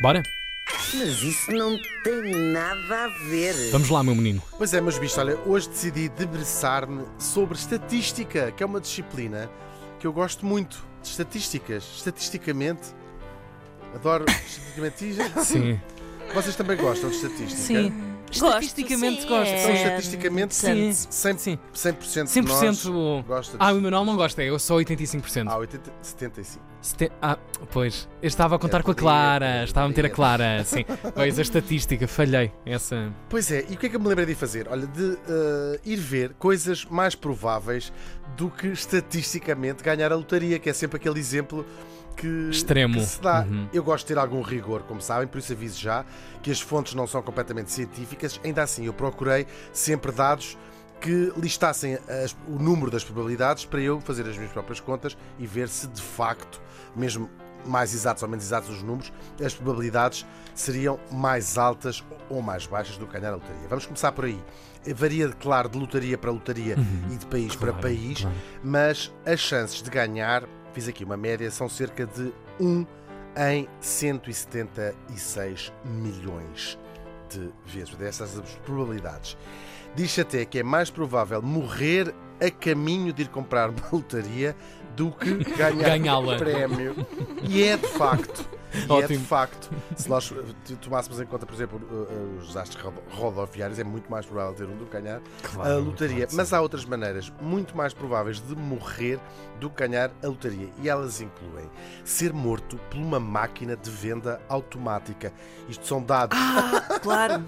Bora? Mas isso não tem nada a ver. Vamos lá, meu menino. Pois é, meus bichos, olha, hoje decidi debruçar-me sobre estatística, que é uma disciplina que eu gosto muito. De estatísticas. Estatisticamente. Adoro estatisticamente. Sim. Vocês também gostam de estatística? Sim. Estatisticamente sim, gosto. Então, é. estatisticamente, Sim. 100%, Sim. 100% de 100%. nós gosta de... Ah, o Manuel não gosta, eu só 85%. Ah, 80, 75. Sete- Ah, pois. Eu estava a contar É, com a Clara. Estava a meter a. Clara. Sim. Pois a estatística, falhei. Essa. Pois é, e o que é que eu me lembrei de fazer? Olha, de eh, ir ver coisas mais prováveis do que estatisticamente ganhar a lotaria, que é sempre aquele exemplo que, Extremo. que se dá. Uhum. Eu gosto de ter algum rigor, como sabem, por isso aviso já que as fontes não são completamente científicas. Ainda assim, eu procurei sempre dados que listassem as- o número das probabilidades para eu fazer as minhas próprias contas e ver se de facto, mesmo mais exatos ou menos exatos os números, as probabilidades seriam mais altas ou mais baixas do que ganhar a lotaria. Vamos começar por aí. Varia, claro, de lotaria para lotaria e de país para Claro, país, claro. mas as chances de ganhar, fiz aqui uma média, são cerca de 1 em 176 milhões de vezes. Dessas as probabilidades. Diz até que é mais provável morrer a caminho de ir comprar uma lotaria do que ganhar um prémio. E é de facto. E é de Ótimo. facto. Se nós tomássemos em conta, por exemplo, eh, eh, os desastres rodo- rodoviários, é muito mais provável ter um do que ganhar Claro, a lotaria. claro Mas há outras maneiras muito mais prováveis de morrer do que ganhar a lotaria. E elas incluem ser morto por uma máquina de venda automática. Isto são dados. Ah, claro.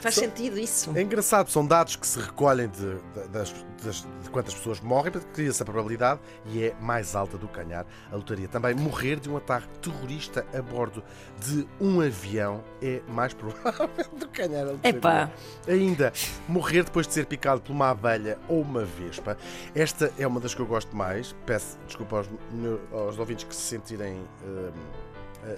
Faz sentido isso. É engraçado, são dados que se recolhem de, de- das, das- de quantas pessoas morrem, para cria-se a probabilidade e é mais alta do que ganhar a lotaria. Também morrer de um ataque terrorista a bordo de um avião é mais provável do que ganhar a. Epá. Ainda, morrer depois de ser picado por uma abelha ou uma vespa. Esta é uma das que eu gosto mais. Peço desculpa aos, meu- aos ouvintes que se sentirem hum,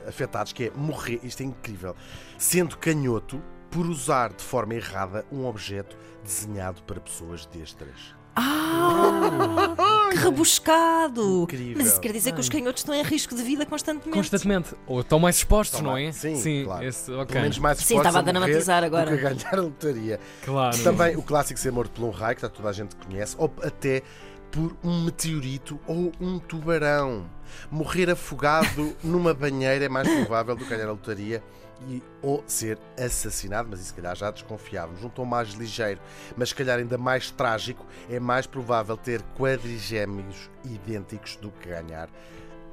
afetados, que é morrer, isto é incrível, sendo canhoto por usar de forma errada um objeto desenhado para pessoas destras. Ah, rebuscado. Incrível. Mas isso quer dizer que os canhotos estão em risco de vida constantemente. Constantemente. Ou estão mais expostos, Estão não é? mais- sim, claro. esse- ok. Pelo menos mais Sim, expostos estava a dramatizar agora. Do que a ganhar a lotaria. Claro. Também o clássico ser morto por um raio, que toda a gente conhece, ou até por um meteorito ou um tubarão. Morrer afogado numa banheira é mais provável do que ganhar a lotaria e, ou ser assassinado, mas isso se calhar já desconfiávamos. Um tom mais ligeiro, mas se calhar ainda mais trágico, é mais provável ter quadrigémeos idênticos do que ganhar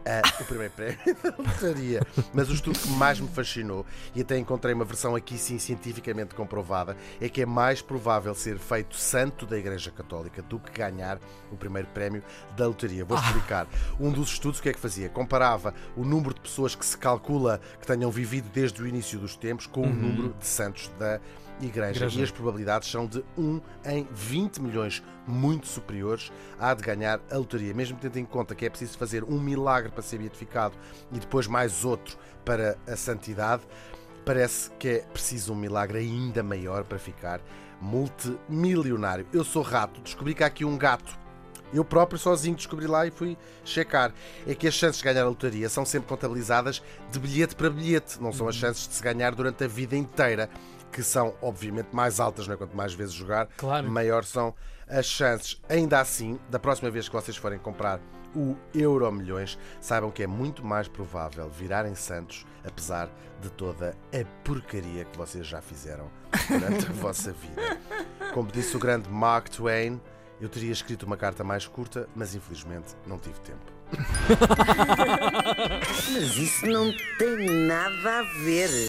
ah, o primeiro prémio da lotaria. Mas o estudo que mais me fascinou, e até encontrei uma versão aqui sim cientificamente comprovada, é que é mais provável ser feito santo da Igreja Católica do que ganhar o primeiro prémio da lotaria. Vou explicar. Um dos estudos o que é que fazia? Comparava o número de pessoas que se calcula que tenham vivido desde o início dos tempos com o número de santos da Igreja. Igreja. E as probabilidades são de 1 em 20 milhões, muito superiores à de ganhar a lotaria. Mesmo tendo em conta que é preciso fazer um milagre para ser beatificado e depois mais outro para a santidade, parece que é preciso um milagre ainda maior para ficar multimilionário. Eu sou rato, descobri que há aqui um gato. Eu próprio sozinho descobri lá e fui checar. É que as chances de ganhar a lotaria são sempre contabilizadas de bilhete para bilhete, não são as chances de se ganhar durante a vida inteira, que são obviamente mais altas, não é? Quanto mais vezes jogar, Claro. maior são as chances. Ainda assim, da próxima vez que vocês forem comprar o Euro Milhões, saibam que é muito mais provável virarem santos, apesar de toda a porcaria que vocês já fizeram durante a vossa vida. Como disse o grande Mark Twain, eu teria escrito uma carta mais curta, mas infelizmente não tive tempo. Mas isso não tem nada a ver.